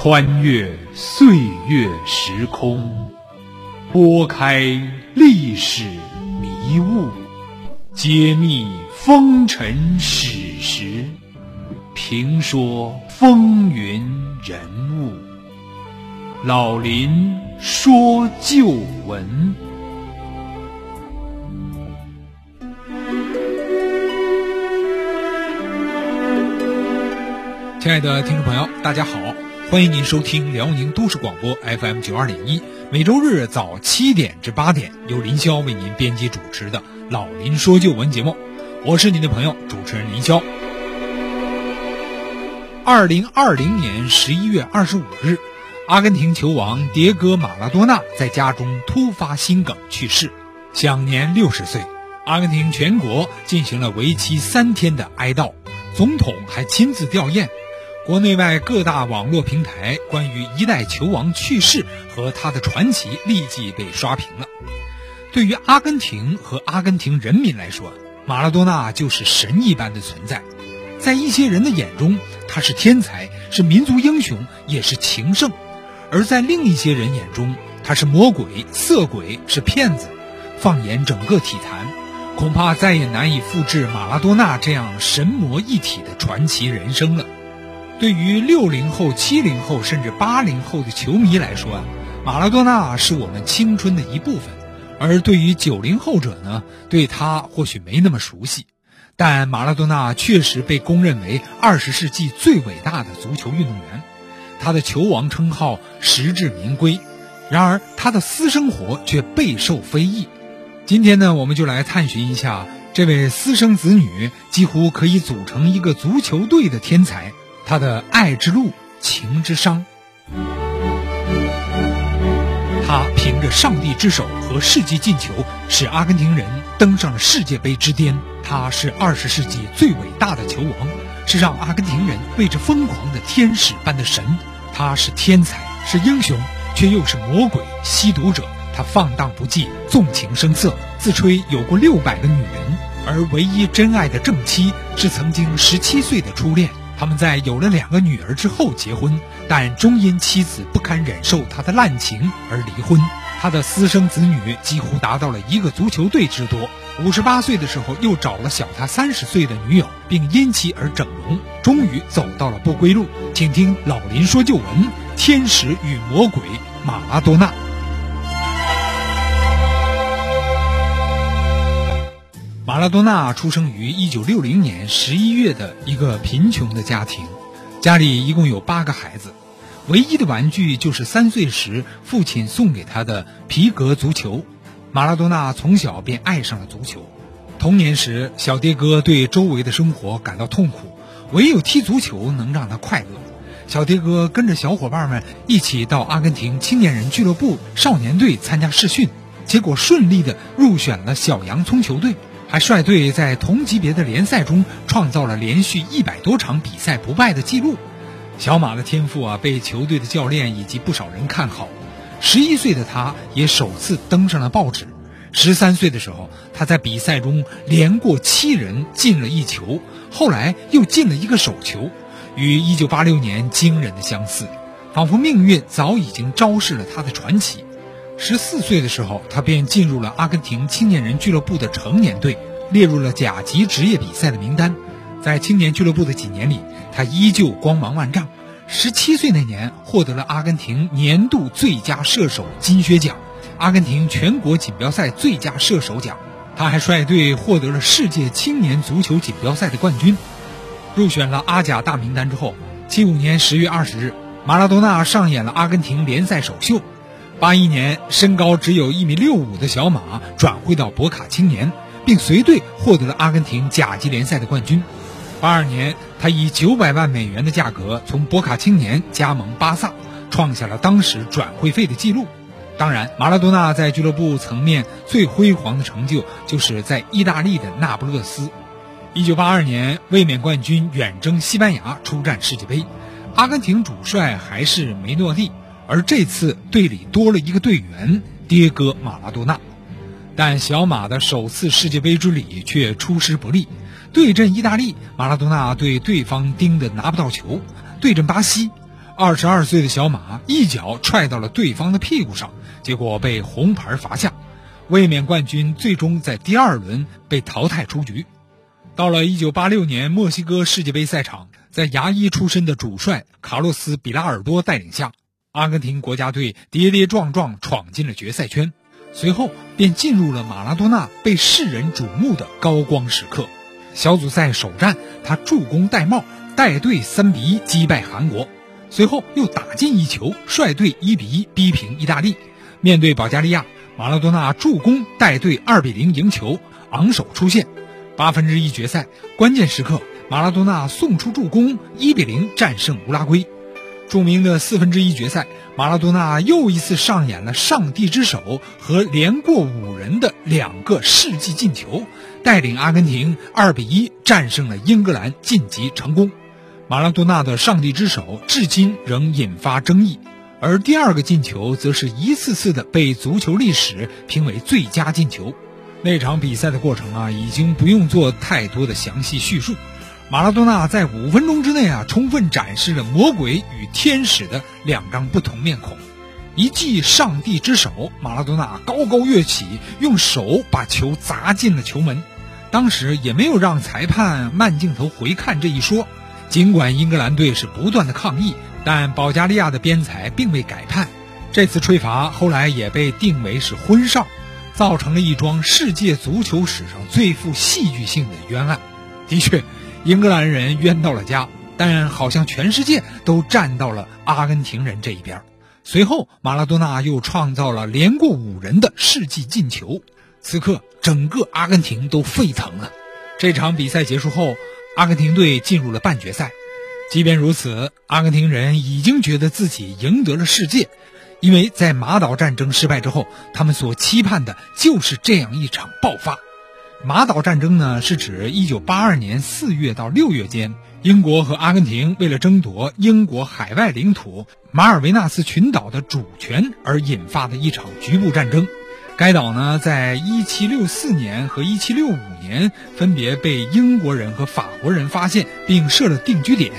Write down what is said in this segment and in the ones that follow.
穿越岁月时空，拨开历史迷雾，揭秘风尘史实，评说风云人物。老林说旧闻。亲爱的听众朋友，大家好，欢迎您收听辽宁都市广播 FM 九二点一，每周日早七点至八点，由林霄为您编辑主持的《老林说旧闻》节目，我是您的朋友主持人林霄。二零二零年十一月二十五日，阿根廷球王迭戈·马拉多纳在家中突发心梗去世，享年六十岁。阿根廷全国进行了为期三天的哀悼，总统还亲自吊唁。国内外各大网络平台关于一代球王去世和他的传奇立即被刷屏了。对于阿根廷和阿根廷人民来说，马拉多纳就是神一般的存在。在一些人的眼中，他是天才，是民族英雄，也是情圣；而在另一些人眼中，他是魔鬼、色鬼，是骗子。放眼整个体坛，恐怕再也难以复制马拉多纳这样神魔一体的传奇人生了。对于六零后、七零后甚至八零后的球迷来说啊，马拉多纳是我们青春的一部分；而对于九零后者呢，对他或许没那么熟悉。但马拉多纳确实被公认为二十世纪最伟大的足球运动员，他的球王称号实至名归。然而，他的私生活却备受非议。今天呢，我们就来探寻一下这位私生子女几乎可以组成一个足球队的天才。他的爱之路，情之伤。他凭着上帝之手和世纪进球，使阿根廷人登上了世界杯之巅。他是二十世纪最伟大的球王，是让阿根廷人为之疯狂的天使般的神。他是天才，是英雄，却又是魔鬼、吸毒者。他放荡不羁，纵情声色，自吹有过六百个女人，而唯一真爱的正妻是曾经十七岁的初恋。他们在有了两个女儿之后结婚，但终因妻子不堪忍受他的滥情而离婚。他的私生子女几乎达到了一个足球队之多。五十八岁的时候，又找了小他三十岁的女友，并因其而整容，终于走到了不归路。请听老林说旧闻：天使与魔鬼马拉多纳。马拉多纳出生于一九六零年十一月的一个贫穷的家庭，家里一共有八个孩子，唯一的玩具就是三岁时父亲送给他的皮革足球。马拉多纳从小便爱上了足球，童年时小迭戈对周围的生活感到痛苦，唯有踢足球能让他快乐。小迭戈跟着小伙伴们一起到阿根廷青年人俱乐部少年队参加试训，结果顺利的入选了小洋葱球队。还率队在同级别的联赛中创造了连续一百多场比赛不败的记录。小马的天赋啊，被球队的教练以及不少人看好。十一岁的他也首次登上了报纸。十三岁的时候，他在比赛中连过七人进了一球，后来又进了一个手球，与一九八六年惊人的相似，仿佛命运早已经昭示了他的传奇。十四岁的时候，他便进入了阿根廷青年人俱乐部的成年队，列入了甲级职业比赛的名单。在青年俱乐部的几年里，他依旧光芒万丈。十七岁那年，获得了阿根廷年度最佳射手金靴奖、阿根廷全国锦标赛最佳射手奖。他还率队获得了世界青年足球锦标赛的冠军，入选了阿甲大名单之后，七五年十月二十日，马拉多纳上演了阿根廷联赛首秀。八一年，身高只有一米六五的小马转会到博卡青年，并随队获得了阿根廷甲级联赛的冠军。八二年，他以九百万美元的价格从博卡青年加盟巴萨，创下了当时转会费的记录。当然，马拉多纳在俱乐部层面最辉煌的成就，就是在意大利的那不勒斯。一九八二年，卫冕冠军远征西班牙出战世界杯，阿根廷主帅还是梅诺蒂。而这次队里多了一个队员迭戈·马拉多纳，但小马的首次世界杯之旅却出师不利。对阵意大利，马拉多纳对对方盯得拿不到球；对阵巴西，二十二岁的小马一脚踹到了对方的屁股上，结果被红牌罚下。卫冕冠军最终在第二轮被淘汰出局。到了一九八六年墨西哥世界杯赛场，在牙医出身的主帅卡洛斯·比拉尔多带领下，阿根廷国家队跌跌撞撞闯进了决赛圈。随后便进入了马拉多纳被世人瞩目的高光时刻。小组赛首战，他助攻戴帽，带队三比一击败韩国。随后又打进一球，率队一比一逼平意大利。面对保加利亚，马拉多纳助攻带队二比零赢球，昂首出线。八分之一决赛关键时刻，马拉多纳送出助攻，一比零战胜乌拉圭。著名的四分之一决赛，马拉多纳又一次上演了上帝之手和连过五人的两个世纪进球，带领阿根廷二比一战胜了英格兰，晋级成功。马拉多纳的上帝之手至今仍引发争议，而第二个进球则是一次次的被足球历史评为最佳进球。那场比赛的过程啊，已经不用做太多的详细叙述。马拉多纳在五分钟之内啊，充分展示了魔鬼与天使的两张不同面孔。一记上帝之手，马拉多纳高高跃起，用手把球砸进了球门。当时也没有让裁判慢镜头回看这一说。尽管英格兰队是不断的抗议，但保加利亚的边裁并未改判。这次吹罚后来也被定为是婚哨，造成了一桩世界足球史上最富戏剧性的冤案。的确，英格兰人冤到了家，但好像全世界都站到了阿根廷人这一边。随后，马拉多纳又创造了连过五人的世纪进球。此刻，整个阿根廷都沸腾了。这场比赛结束后。阿根廷队进入了半决赛，即便如此，阿根廷人已经觉得自己赢得了世界，因为在马岛战争失败之后，他们所期盼的就是这样一场爆发。马岛战争呢，是指1982年4月到6月间，英国和阿根廷为了争夺英国海外领土马尔维纳斯群岛的主权而引发的一场局部战争。该岛呢，在一七六四年和一七六五年分别被英国人和法国人发现并设了定居点，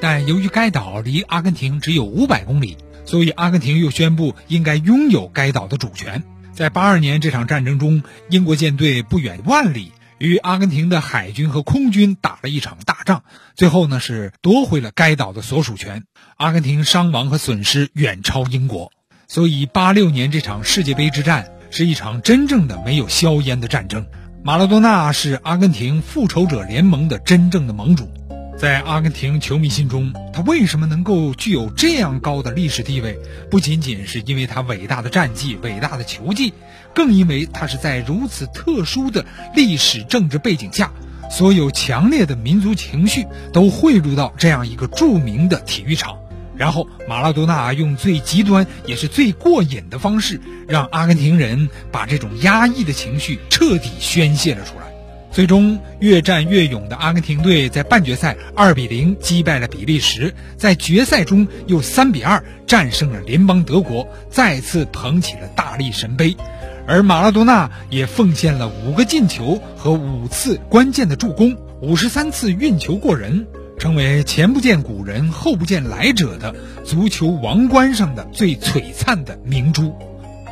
但由于该岛离阿根廷只有五百公里，所以阿根廷又宣布应该拥有该岛的主权。在八二年这场战争中，英国舰队不远万里与阿根廷的海军和空军打了一场大仗，最后呢是夺回了该岛的所属权。阿根廷伤亡和损失远超英国，所以八六年这场世界杯之战。是一场真正的没有硝烟的战争。马拉多纳是阿根廷复仇者联盟的真正的盟主，在阿根廷球迷心中，他为什么能够具有这样高的历史地位？不仅仅是因为他伟大的战绩、伟大的球技，更因为他是在如此特殊的历史政治背景下，所有强烈的民族情绪都汇入到这样一个著名的体育场。然后，马拉多纳用最极端也是最过瘾的方式，让阿根廷人把这种压抑的情绪彻底宣泄了出来。最终，越战越勇的阿根廷队在半决赛二比零击败了比利时，在决赛中又三比二战胜了联邦德国，再次捧起了大力神杯。而马拉多纳也奉献了五个进球和五次关键的助攻，五十三次运球过人。成为前不见古人后不见来者的足球王冠上的最璀璨的明珠。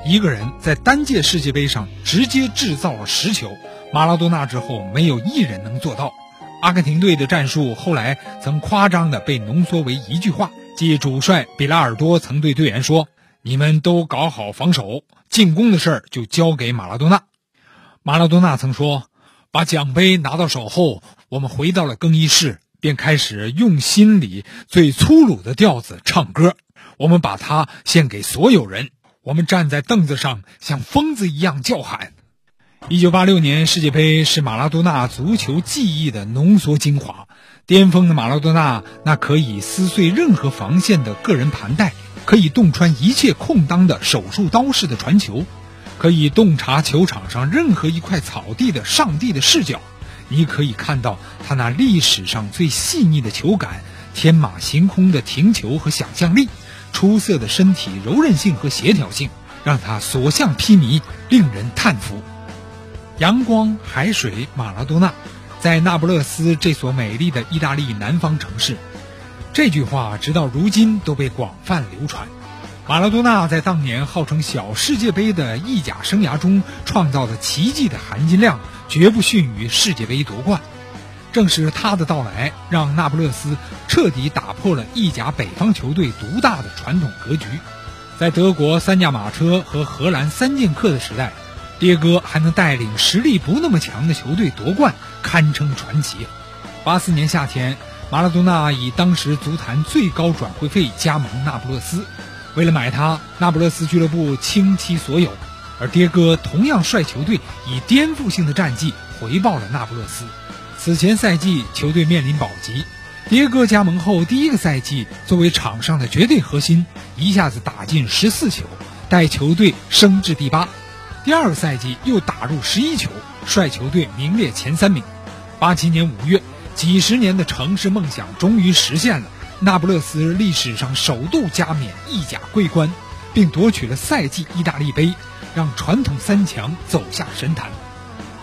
一个人在单届世界杯上直接制造了十球，马拉多纳之后没有一人能做到。阿根廷队的战术后来曾夸张的被浓缩为一句话，即主帅比拉尔多曾对队员说：“你们都搞好防守，进攻的事儿就交给马拉多纳。”马拉多纳曾说：“把奖杯拿到手后，我们回到了更衣室。”便开始用心里最粗鲁的调子唱歌，我们把它献给所有人。我们站在凳子上，像疯子一样叫喊。一九八六年世界杯是马拉多纳足球技艺的浓缩精华。巅峰的马拉多纳，那可以撕碎任何防线的个人盘带，可以洞穿一切空当的手术刀式的传球，可以洞察球场上任何一块草地的上帝的视角。你可以看到他那历史上最细腻的球感、天马行空的停球和想象力、出色的身体柔韧性和协调性，让他所向披靡，令人叹服。阳光、海水、马拉多纳，在那不勒斯这所美丽的意大利南方城市，这句话直到如今都被广泛流传。马拉多纳在当年号称小世界杯的意甲生涯中创造的奇迹的含金量，绝不逊于世界杯夺冠。正是他的到来，让那不勒斯彻底打破了意甲北方球队独大的传统格局。在德国三驾马车和荷兰三剑客的时代，迭戈还能带领实力不那么强的球队夺冠，堪称传奇。八四年夏天，马拉多纳以当时足坛最高转会费加盟那不勒斯。为了买他，那不勒斯俱乐部倾其所有，而迭戈同样率球队以颠覆性的战绩回报了那不勒斯。此前赛季球队面临保级，迭戈加盟后第一个赛季，作为场上的绝对核心，一下子打进十四球，带球队升至第八。第二个赛季又打入十一球，率球队名列前三名。八七年五月，几十年的城市梦想终于实现了。那不勒斯历史上首度加冕意甲桂冠，并夺取了赛季意大利杯，让传统三强走下神坛。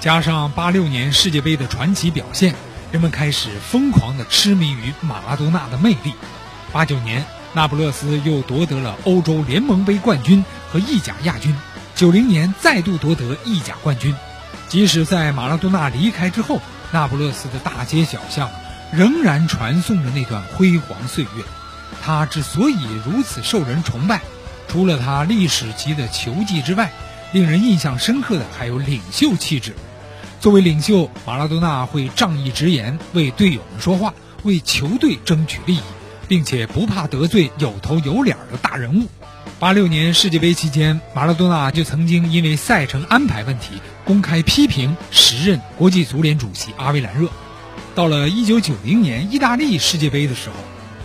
加上八六年世界杯的传奇表现，人们开始疯狂地痴迷于马拉多纳的魅力。八九年，那不勒斯又夺得了欧洲联盟杯冠军和意甲亚军。九零年再度夺得意甲冠军。即使在马拉多纳离开之后，那不勒斯的大街小巷。仍然传颂着那段辉煌岁月。他之所以如此受人崇拜，除了他历史级的球技之外，令人印象深刻的还有领袖气质。作为领袖，马拉多纳会仗义直言，为队友们说话，为球队争取利益，并且不怕得罪有头有脸的大人物。八六年世界杯期间，马拉多纳就曾经因为赛程安排问题，公开批评时任国际足联主席阿维兰热。到了1990年意大利世界杯的时候，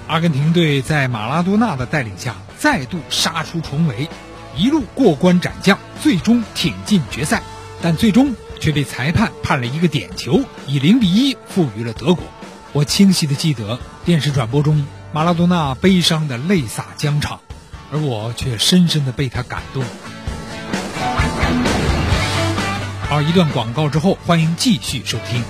阿根廷队在马拉多纳的带领下再度杀出重围，一路过关斩将，最终挺进决赛，但最终却被裁判判了一个点球，以0比1负于了德国。我清晰的记得电视转播中马拉多纳悲伤的泪洒疆场，而我却深深的被他感动。而，一段广告之后，欢迎继续收听。